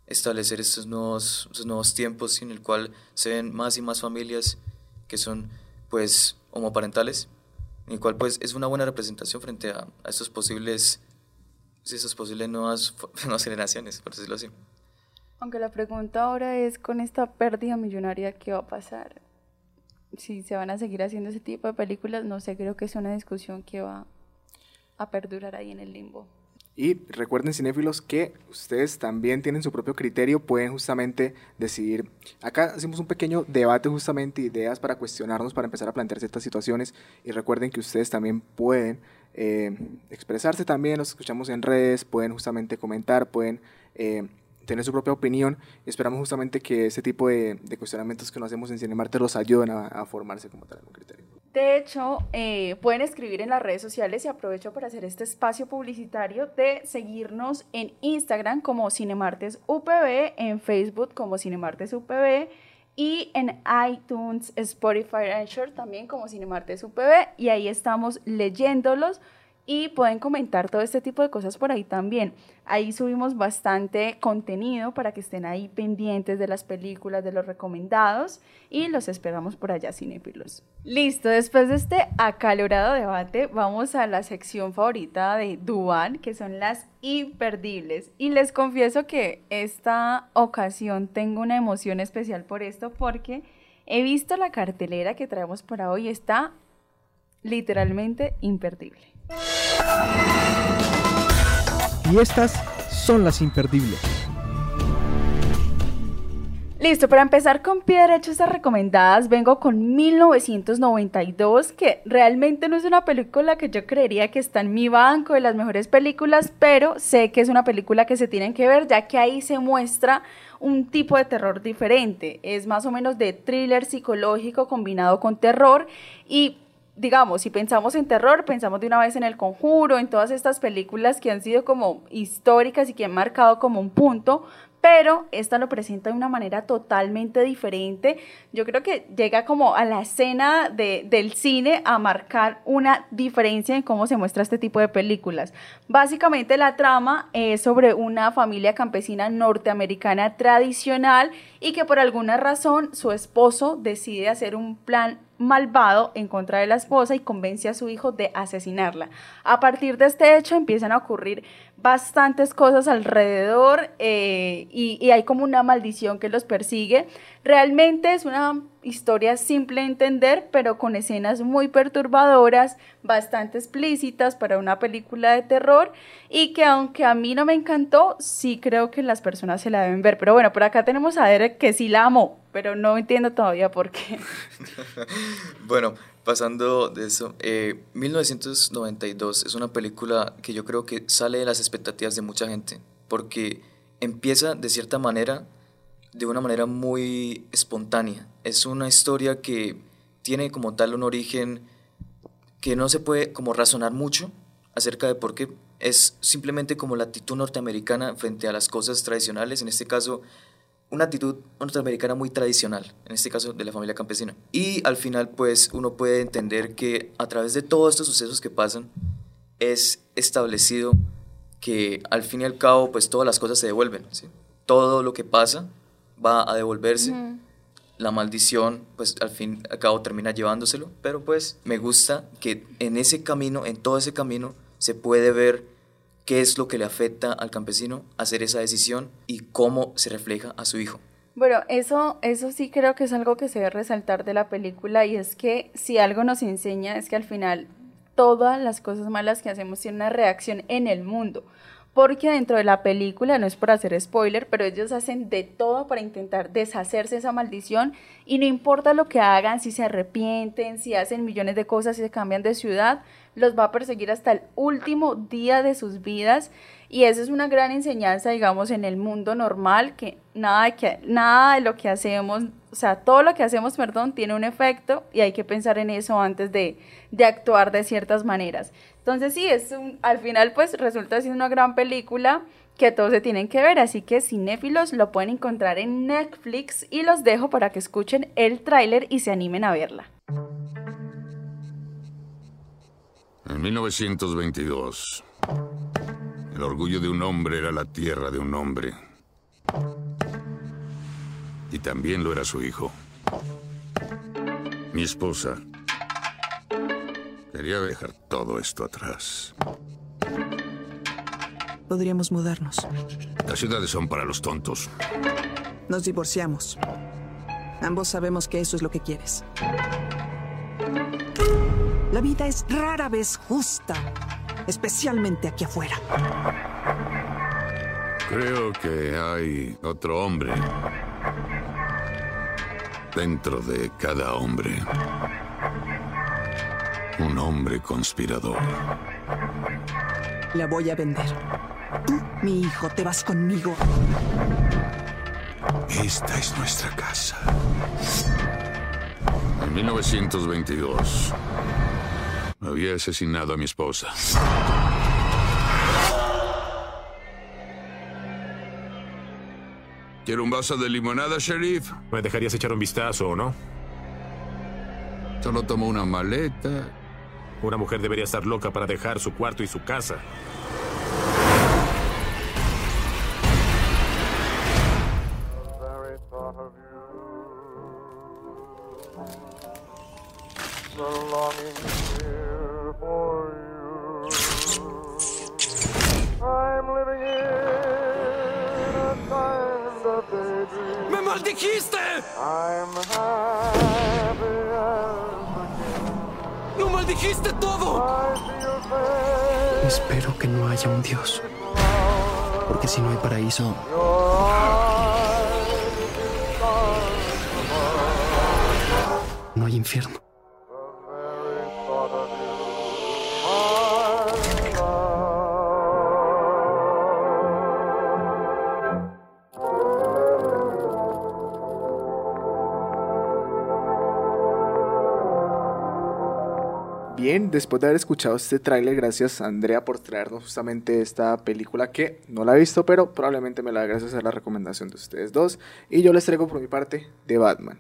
establecer estos nuevos, estos nuevos tiempos en el cual se ven más y más familias que son pues homoparentales, en el cual pues es una buena representación frente a, a estos posibles esas posibles nuevas, nuevas generaciones, por decirlo así. Aunque la pregunta ahora es con esta pérdida millonaria, ¿qué va a pasar? Si se van a seguir haciendo ese tipo de películas, no sé, creo que es una discusión que va a perdurar ahí en el limbo. Y recuerden, cinéfilos, que ustedes también tienen su propio criterio, pueden justamente decidir. Acá hacemos un pequeño debate, justamente, ideas para cuestionarnos, para empezar a plantear ciertas situaciones. Y recuerden que ustedes también pueden eh, expresarse también, los escuchamos en redes, pueden justamente comentar, pueden eh, tener su propia opinión. Esperamos justamente que ese tipo de, cuestionamientos que nos hacemos en Cinemarte los ayuden a, formarse como tal en un criterio. De hecho, eh, pueden escribir en las redes sociales y aprovecho para hacer este espacio publicitario de seguirnos en Instagram como Cinemartes UPB, en Facebook como Cinemartes UPB y en iTunes, Spotify, Anchor también como Cinemartes UPB y ahí estamos leyéndolos y pueden comentar todo este tipo de cosas por ahí también. Ahí subimos bastante contenido para que estén ahí pendientes de las películas, de los recomendados y los esperamos por allá, cinéfilos. Listo, después de este acalorado debate, vamos a la sección favorita de Duan, que son las imperdibles. Y les confieso que esta ocasión tengo una emoción especial por esto porque he visto la cartelera que traemos para hoy, está literalmente imperdible. Y estas son las imperdibles. Listo, para empezar con pie derecho estas recomendadas, vengo con 1992, que realmente no es una película que yo creería que está en mi banco de las mejores películas, pero sé que es una película que se tienen que ver, ya que ahí se muestra un tipo de terror diferente. Es más o menos de thriller psicológico combinado con terror y digamos, si pensamos en terror, pensamos de una vez en El Conjuro, en todas estas películas que han sido como históricas y que han marcado como un punto, pero esta lo presenta de una manera totalmente diferente. Yo creo que llega como a la escena de, del cine a marcar una diferencia en cómo se muestra este tipo de películas. Básicamente la trama es sobre una familia campesina norteamericana tradicional y que por alguna razón su esposo decide hacer un plan malvado en contra de la esposa y convence a su hijo de asesinarla. A partir de este hecho empiezan a ocurrir bastantes cosas alrededor eh, y, y, hay como una maldición que los persigue. Realmente es una historia simple de entender, pero con escenas muy perturbadoras, bastante explícitas para una película de terror y que aunque a mí no me encantó, sí creo que las personas se la deben ver. Pero bueno, por acá tenemos a Derek que sí la amó, pero no entiendo todavía por qué. bueno, pasando de eso, eh, 1992 es una película que yo creo que sale de las expectativas de mucha gente, porque empieza de cierta manera de una manera muy espontánea. Es una historia que tiene como tal un origen que no se puede como razonar mucho acerca de por qué. Es simplemente como la actitud norteamericana frente a las cosas tradicionales, en este caso una actitud norteamericana muy tradicional, en este caso de la familia campesina. Y al final pues uno puede entender que a través de todos estos sucesos que pasan es establecido que al fin y al cabo pues todas las cosas se devuelven, ¿sí? todo lo que pasa va a devolverse. La maldición, pues al fin y al cabo termina llevándoselo, pero pues me gusta que en ese camino, en todo ese camino, se puede ver qué es lo que le afecta al campesino hacer esa decisión y cómo se refleja a su hijo. Bueno, eso, eso sí creo que es algo que se debe resaltar de la película y es que si algo nos enseña es que al final todas las cosas malas que hacemos tienen una reacción en el mundo porque dentro de la película, no es por hacer spoiler, pero ellos hacen de todo para intentar deshacerse de esa maldición y no importa lo que hagan, si se arrepienten, si hacen millones de cosas, si se cambian de ciudad, los va a perseguir hasta el último día de sus vidas y esa es una gran enseñanza, digamos, en el mundo normal, que nada que, nada de lo que hacemos, o sea, todo lo que hacemos, perdón, tiene un efecto y hay que pensar en eso antes de, de actuar de ciertas maneras. Entonces sí, es un, al final pues resulta siendo una gran película que todos se tienen que ver, así que cinéfilos lo pueden encontrar en Netflix y los dejo para que escuchen el tráiler y se animen a verla. En 1922, el orgullo de un hombre era la tierra de un hombre. Y también lo era su hijo. Mi esposa quería dejar todo esto atrás. Podríamos mudarnos. Las ciudades son para los tontos. Nos divorciamos. Ambos sabemos que eso es lo que quieres. La vida es rara vez justa, especialmente aquí afuera. Creo que hay otro hombre dentro de cada hombre. Un hombre conspirador. La voy a vender. Tú, mi hijo, te vas conmigo. Esta es nuestra casa. En 1922 había asesinado a mi esposa. ¿Quiere un vaso de limonada, sheriff? ¿Me dejarías echar un vistazo o no? Solo tomo una maleta. Una mujer debería estar loca para dejar su cuarto y su casa. No hay infierno. Bien, después de haber escuchado este tráiler, gracias Andrea por traernos justamente esta película que no la he visto, pero probablemente me la da gracias a la recomendación de ustedes dos. Y yo les traigo por mi parte de Batman.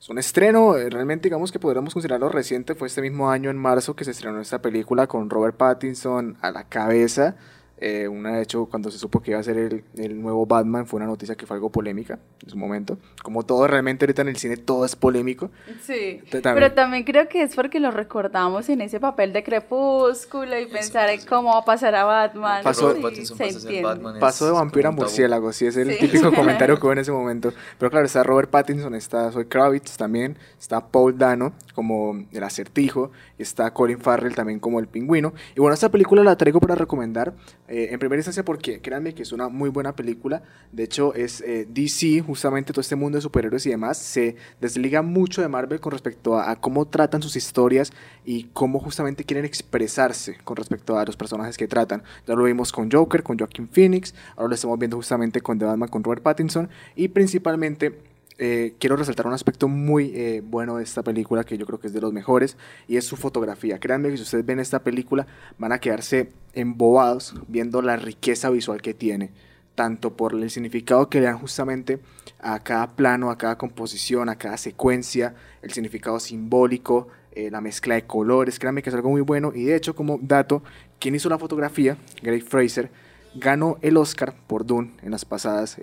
Es un estreno, eh, realmente digamos que podríamos considerarlo reciente, fue este mismo año en marzo que se estrenó esta película con Robert Pattinson a la cabeza. Eh, una, de hecho, cuando se supo que iba a ser el, el, nuevo Batman, fue una noticia que fue algo polémica en su momento. Como todo, realmente ahorita en el cine todo es polémico. Sí, también. pero también creo que es porque lo recordamos en ese papel de crepúsculo y pensar en cómo va a pasar a Batman. Pasó, sí, se Batman pasó de vampiro a murciélago, sí, es el sí. típico comentario que hubo en ese momento. Pero claro, está Robert Pattinson, está Zoe Kravitz también, está Paul Dano como el acertijo, y está Colin Farrell también como el pingüino. Y bueno, esta película la traigo para recomendar Eh, en primera instancia porque créanme que es una muy buena película. De hecho, es eh, DC, justamente todo este mundo de superhéroes y demás, se desliga mucho de Marvel con respecto a, cómo tratan sus historias y cómo justamente quieren expresarse con respecto a los personajes que tratan. Ya lo vimos con Joker, con Joaquin Phoenix, ahora lo estamos viendo justamente con The Batman, con Robert Pattinson y principalmente eh, quiero resaltar un aspecto muy eh, bueno de esta película que yo creo que es de los mejores y es su fotografía. Créanme que si ustedes ven esta película van a quedarse embobados viendo la riqueza visual que tiene, tanto por el significado que le dan justamente a cada plano, a cada composición, a cada secuencia, el significado simbólico, eh, la mezcla de colores. Créanme que es algo muy bueno y de hecho como dato, quien hizo la fotografía, Greg Fraser, ganó el Oscar por Dune en las pasadas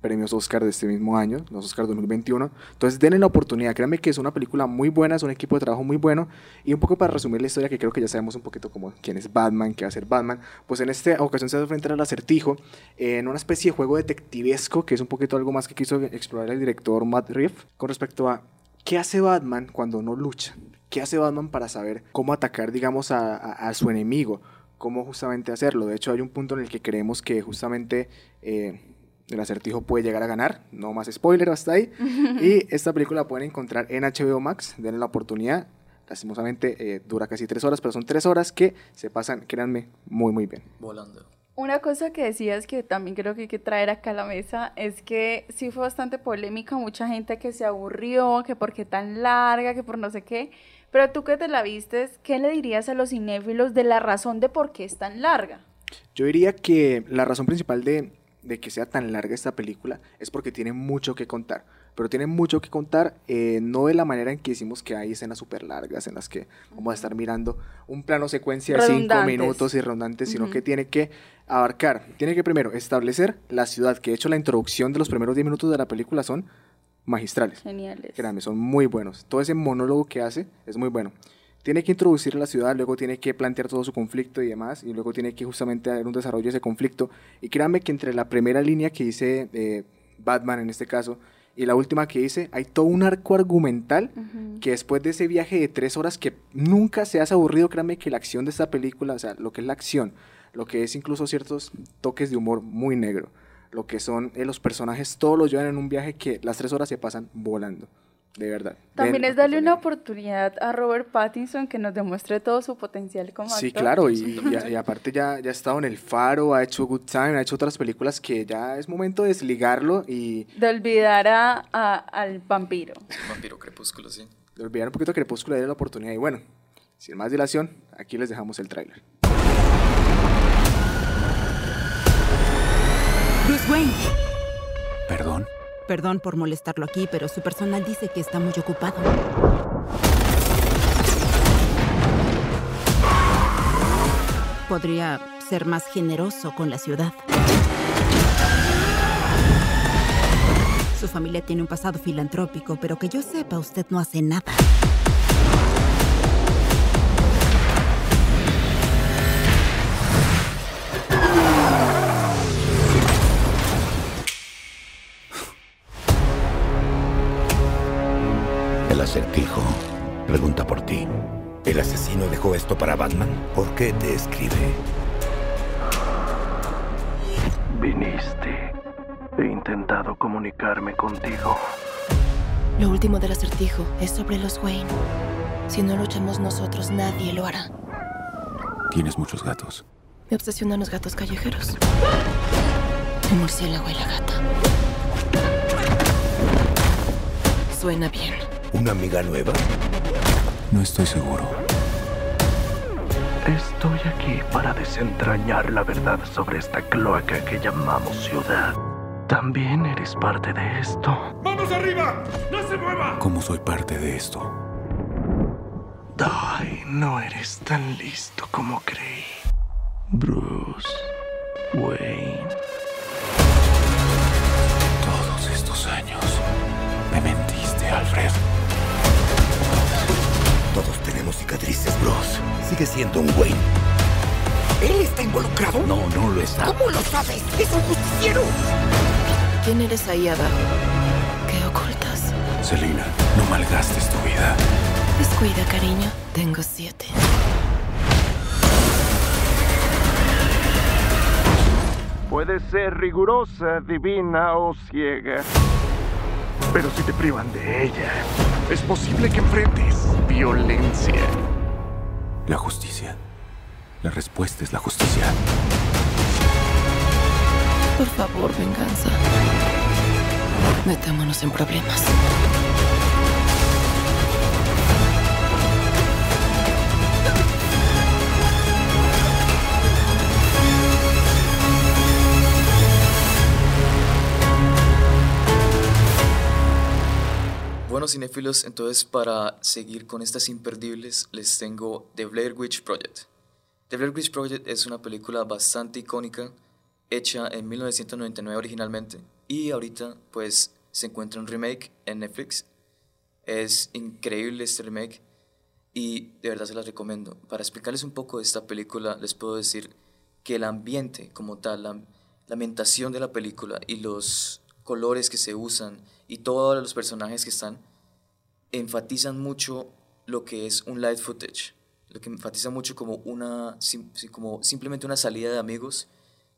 premios Oscar de este mismo año, los Oscar 2021. Entonces denle la oportunidad, créanme que es una película muy buena, es un equipo de trabajo muy bueno. Y un poco para resumir la historia, que creo que ya sabemos un poquito como quién es Batman, qué va a ser Batman, pues en esta ocasión se va a al acertijo en una especie de juego detectivesco, que es un poquito algo más que quiso explorar el director Matt Reeves, con respecto a qué hace Batman cuando no lucha. ¿Qué hace Batman para saber cómo atacar, digamos, a su enemigo? cómo justamente hacerlo. De hecho, hay un punto en el que creemos que justamente eh, el acertijo puede llegar a ganar. No más spoiler hasta ahí. y esta película la pueden encontrar en HBO Max. Denle la oportunidad. Lastimosamente eh, dura casi tres horas, pero son tres horas que se pasan, créanme, muy, muy bien. Volando. Una cosa que decías que también creo que hay que traer acá a la mesa es que sí fue bastante polémica, mucha gente que se aburrió, que por qué tan larga, que por no sé qué, pero tú que te la vistes, ¿qué le dirías a los cinéfilos de la razón de por qué es tan larga? Yo diría que la razón principal de, de que sea tan larga esta película es porque tiene mucho que contar. Pero tiene mucho que contar, eh, no de la manera en que decimos que hay escenas súper largas en las que vamos a estar mirando un plano secuencia de cinco minutos y redundantes, sino uh -huh. que tiene que abarcar, tiene que primero establecer la ciudad, que de hecho la introducción de los primeros 10 minutos de la película son magistrales. Geniales. Créanme, son muy buenos. Todo ese monólogo que hace es muy bueno tiene que introducir la ciudad, luego tiene que plantear todo su conflicto y demás, y luego tiene que justamente dar un desarrollo de ese conflicto. Y créanme que entre la primera línea que dice eh, Batman en este caso y la última que dice, hay todo un arco argumental uh -huh. que después de ese viaje de tres horas que nunca se hace aburrido, créanme que la acción de esta película, o sea, lo que es la acción, lo que es incluso ciertos toques de humor muy negro, lo que son eh, los personajes, todos los llevan en un viaje que las tres horas se pasan volando de verdad. También es darle una oportunidad a Robert Pattinson que nos demuestre todo su potencial como actor. Sí, claro, y, y, y, aparte ya, ya ha estado en El Faro, ha hecho Good Time, ha hecho otras películas que ya es momento de desligarlo y... De olvidar a, a, al vampiro. Vampiro Crepúsculo, sí. De olvidar un poquito a Crepúsculo y darle la oportunidad. Y bueno, sin más dilación, aquí les dejamos el tráiler. Bruce Wayne. Perdón. Perdón por molestarlo aquí, pero su personal dice que está muy ocupado. Podría ser más generoso con la ciudad. Su familia tiene un pasado filantrópico, pero que yo sepa, usted no hace nada. Acertijo pregunta por ti. ¿El asesino dejó esto para Batman? ¿Por qué te escribe? Viniste. He intentado comunicarme contigo. Lo último del acertijo es sobre los Wayne. Si no luchamos nosotros, nadie lo hará. Tienes muchos gatos. Me obsesionan los gatos callejeros. El murciélago y la gata. Suena bien. ¿Una amiga nueva? No estoy seguro. Estoy aquí para desentrañar la verdad sobre esta cloaca que llamamos ciudad. ¿También eres parte de esto? ¡Vamos arriba! ¡No se mueva! ¿Cómo soy parte de esto? Ay, no eres tan listo como creí. Bruce Wayne. Todos estos años me mentiste, Alfred. Todos tenemos cicatrices, Bruce. Sigue siendo un Wayne. ¿Él está involucrado? No, no lo está. ¿Cómo lo sabes? ¡Es un justiciero! ¿Quién eres ahí abajo? ¿Qué ocultas? Selina, no malgastes tu vida. Descuida, cariño. Tengo siete. Puede ser rigurosa, divina o ciega. Pero si te privan de ella, es posible que enfrentes violencia. La justicia. La respuesta es la justicia. Por favor, venganza. Metámonos en problemas. Bueno, cinéfilos, entonces para seguir con estas imperdibles les tengo The Blair Witch Project. The Blair Witch Project es una película bastante icónica, hecha en 1999 originalmente y ahorita pues se encuentra un remake en Netflix. Es increíble este remake y de verdad se las recomiendo. Para explicarles un poco de esta película les puedo decir que el ambiente como tal, la, la ambientación de la película y los colores que se usan y todos los personajes que están enfatizan mucho lo que es un light footage, lo que enfatiza mucho como una como simplemente una salida de amigos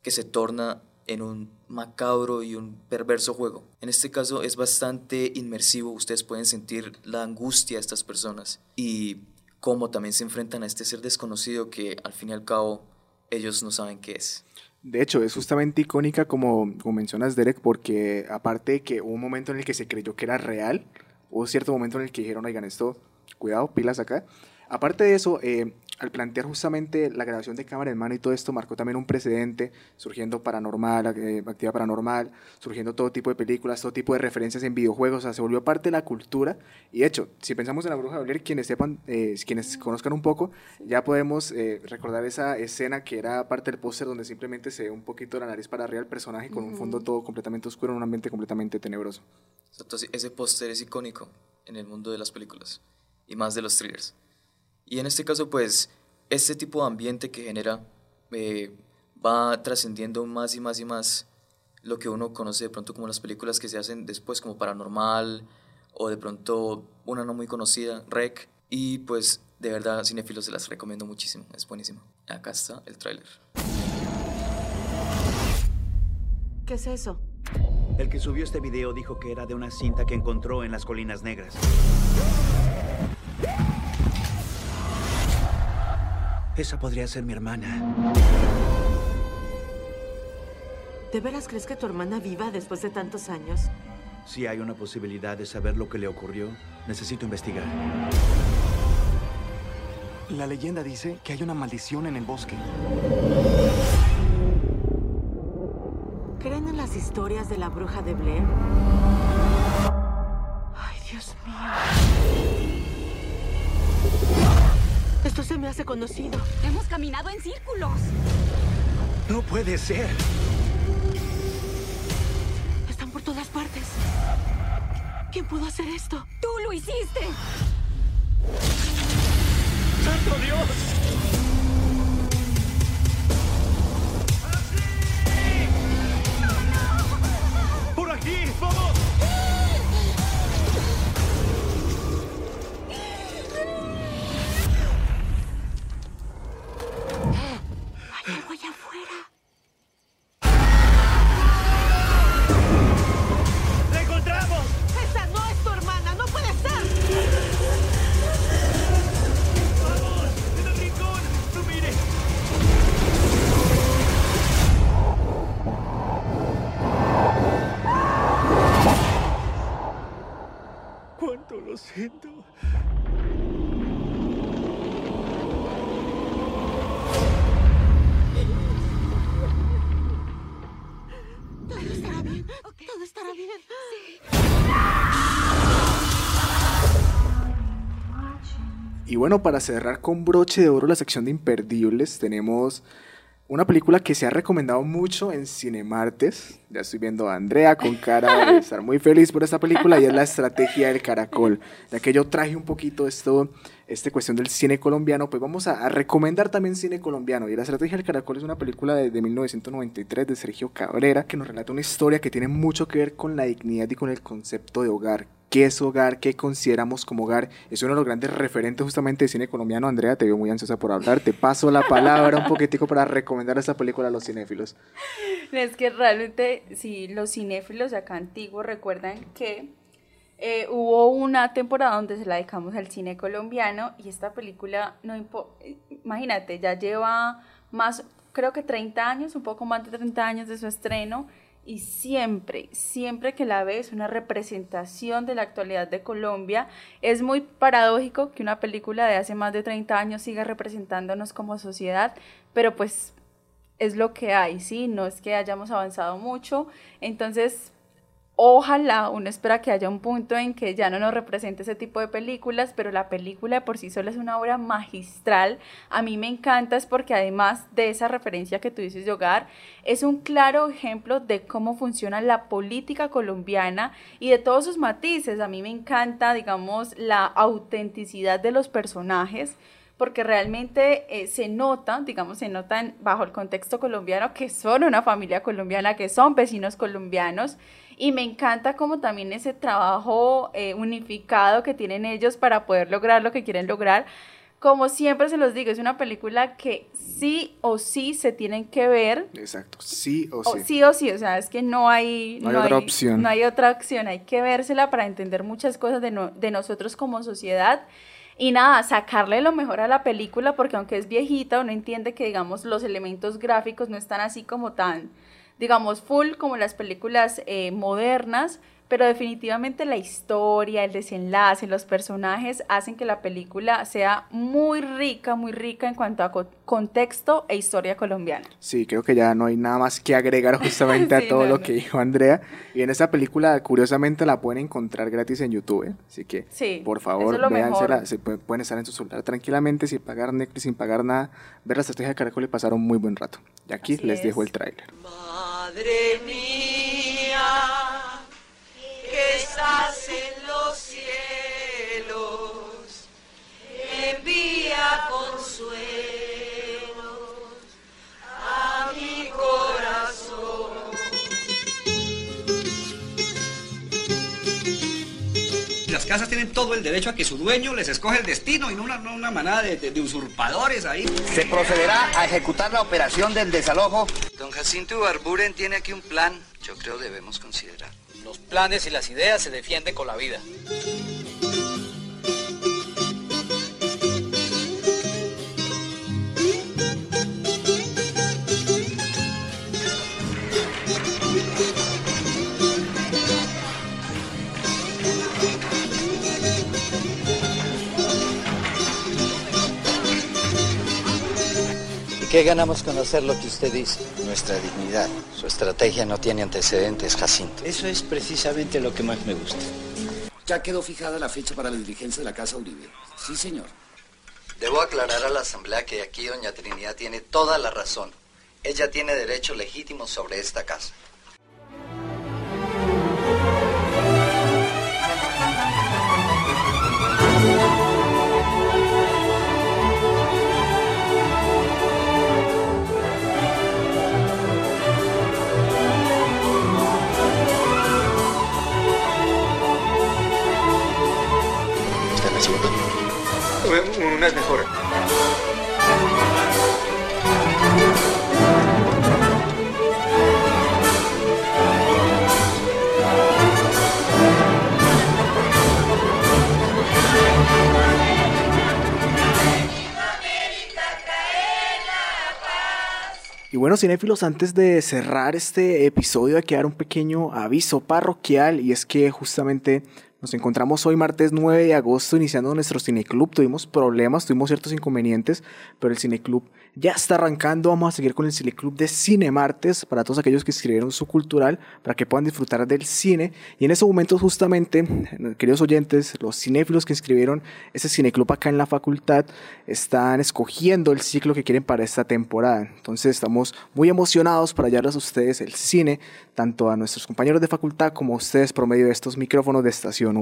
que se torna en un macabro y un perverso juego. En este caso es bastante inmersivo, ustedes pueden sentir la angustia de estas personas y cómo también se enfrentan a este ser desconocido que al fin y al cabo ellos no saben qué es. De hecho, es justamente icónica como, como mencionas, Derek, porque aparte de que hubo un momento en el que se creyó que era real, hubo cierto momento en el que dijeron, oigan, esto, cuidado, pilas acá. Aparte de eso, eh, al plantear justamente la grabación de cámara en mano y todo esto, marcó también un precedente, surgiendo paranormal, eh, actividad paranormal, surgiendo todo tipo de películas, todo tipo de referencias en videojuegos, o sea, se volvió parte de la cultura. Y de hecho, si pensamos en la bruja de Blair, quienes sepan, eh, quienes conozcan un poco, ya podemos recordar esa escena que era parte del póster donde simplemente se ve un poquito la nariz para arriba del personaje con un fondo todo completamente oscuro en un ambiente completamente tenebroso. Exacto, ese póster es icónico en el mundo de las películas y más de los thrillers. Y en este caso, pues, este tipo de ambiente que genera eh, va trascendiendo más y más y más lo que uno conoce de pronto como las películas que se hacen después, como Paranormal, o de pronto una no muy conocida, Rec. Y pues, de verdad, cinefilos se las recomiendo muchísimo, es buenísimo. Acá está el tráiler. ¿Qué es eso? El que subió este video dijo que era de una cinta que encontró en las colinas negras. Esa podría ser mi hermana. ¿De veras crees que tu hermana viva después de tantos años? Si hay una posibilidad de saber lo que le ocurrió, necesito investigar. La leyenda dice que hay una maldición en el bosque. ¿Creen en las historias de la bruja de Blair? Ay, Dios mío. Esto se me hace conocido. Hemos caminado en círculos. No puede ser. Están por todas partes. ¿Quién pudo hacer esto? ¡Tú lo hiciste! ¡Santo Dios! ¡Por aquí! ¡Vamos! Y bueno, para cerrar con broche de oro la sección de imperdibles, tenemos una película que se ha recomendado mucho en Cinemartes. Ya estoy viendo a Andrea con cara de estar muy feliz por esta película y es La Estrategia del Caracol. Ya que yo traje un poquito esto, esta cuestión del cine colombiano, pues vamos a, a recomendar también cine colombiano. Y La Estrategia del Caracol es una película de, de 1993 de Sergio Cabrera que nos relata una historia que tiene mucho que ver con la dignidad y con el concepto de hogar qué es hogar, qué consideramos como hogar. Es uno de los grandes referentes justamente de cine colombiano. Andrea, te veo muy ansiosa por hablar. Te paso la palabra un poquitico para recomendar esta película a los cinéfilos. Es que realmente, si los cinéfilos acá antiguos recuerdan que eh, hubo una temporada donde se la dedicamos al cine colombiano y esta película, no imagínate, ya lleva más, creo que 30 años, un poco más de 30 años de su estreno y siempre, siempre que la ves, una representación de la actualidad de Colombia. Es muy paradójico que una película de hace más de 30 años siga representándonos como sociedad, pero pues es lo que hay, ¿sí? No es que hayamos avanzado mucho. Entonces, Ojalá uno espera que haya un punto en que ya no nos represente ese tipo de películas, pero la película por sí sola es una obra magistral. A mí me encanta es porque además de esa referencia que tú dices de hogar, es un claro ejemplo de cómo funciona la política colombiana y de todos sus matices. A mí me encanta, digamos, la autenticidad de los personajes porque realmente eh, se nota, digamos, se notan bajo el contexto colombiano que son una familia colombiana, que son vecinos colombianos y me encanta como también ese trabajo eh, unificado que tienen ellos para poder lograr lo que quieren lograr. Como siempre se los digo, es una película que sí o sí se tienen que ver. Exacto, sí o sí. sí o sí, o sea, es que no hay, no, hay otra opción. No hay otra opción, hay que vérsela para entender muchas cosas de, de nosotros como sociedad. Y nada, sacarle lo mejor a la película, porque aunque es viejita, uno entiende que, digamos, los elementos gráficos no están así como tan digamos, full como las películas eh, modernas, pero definitivamente la historia, el desenlace, los personajes hacen que la película sea muy rica, muy rica en cuanto a contexto e historia colombiana. Sí, creo que ya no hay nada más que agregar justamente a todo lo que dijo Andrea. Y en esa película, curiosamente, la pueden encontrar gratis en YouTube. ¿eh? Así que, por favor, véansela. Se pueden estar en su celular tranquilamente, sin pagar Netflix, sin pagar nada. Ver la estrategia de Caracol y pasar un muy buen rato. Y aquí les dejo el tráiler. Madre mía que estás en los cielos, envía consuelo a mi corazón. Las casas tienen todo el derecho a que su dueño les escoge el destino y no una, una manada de, de, usurpadores ahí. Se procederá a ejecutar la operación del desalojo. Don Jacinto Barburen tiene aquí un plan, yo creo debemos considerar. Los planes y las ideas se defienden con la vida. ¿Qué ganamos con hacer lo que usted dice? Nuestra dignidad. Su estrategia no tiene antecedentes, Jacinto. Eso es precisamente lo que más me gusta. Ya quedó fijada la fecha para la diligencia de la Casa Uribe. Sí, señor. Debo aclarar a la Asamblea que aquí doña Trinidad tiene toda la razón. Ella tiene derecho legítimo sobre esta casa. Unas mejor. Y bueno, cinéfilos, antes de cerrar este episodio, hay que dar un pequeño aviso parroquial y es que justamente nos encontramos hoy martes 9 de agosto iniciando nuestro cineclub. Tuvimos problemas, tuvimos ciertos inconvenientes, pero el cineclub ya está arrancando. Vamos a seguir con el cineclub de Cine Martes para todos aquellos que escribieron su cultural para que puedan disfrutar del cine. Y en ese momento justamente, queridos oyentes, los cinéfilos que inscribieron ese cineclub acá en la facultad están escogiendo el ciclo que quieren para esta temporada. Entonces estamos muy emocionados para llevarles a ustedes el cine, tanto a nuestros compañeros de facultad como a ustedes por medio de estos micrófonos de estación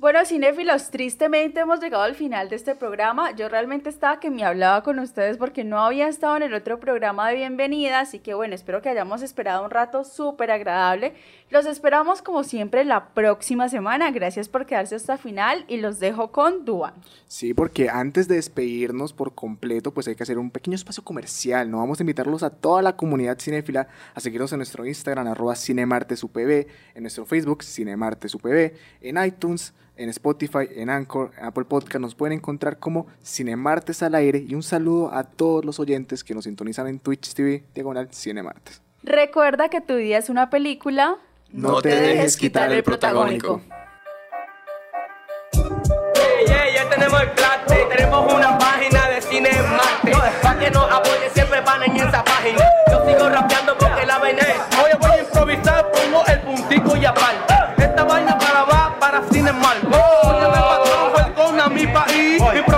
bueno, cinéfilos, tristemente hemos llegado al final de este programa. Yo realmente estaba que me hablaba con ustedes porque no no había estado en el otro programa de bienvenida, así que bueno, espero que hayamos esperado un rato súper agradable. Los esperamos como siempre la próxima semana. Gracias por quedarse hasta final y los dejo con Duan. Sí, porque antes de despedirnos por completo, pues hay que hacer un pequeño espacio comercial, ¿no? Vamos a invitarlos a toda la comunidad cinéfila a seguirnos en nuestro Instagram, arroba cinemartesupv, en nuestro Facebook, cinemartesupv, en iTunes, en Spotify, en Anchor, en Apple Podcast, nos pueden encontrar como Cinemartes al aire y un saludo a todos los oyentes que nos sintonizan en Twitch TV, diagonal Cinemartes. Recuerda que tu día es una película. No, te, dejes quitar el protagónico. Yeah, yeah, ya tenemos el plate, tenemos una página de cine en Marte. Pa' que nos apoye siempre van en esa página. Yo sigo rapeando porque la vaina es. Hoy voy a improvisar, pongo el puntico y aparte. Esta vaina para va para cine mal. E.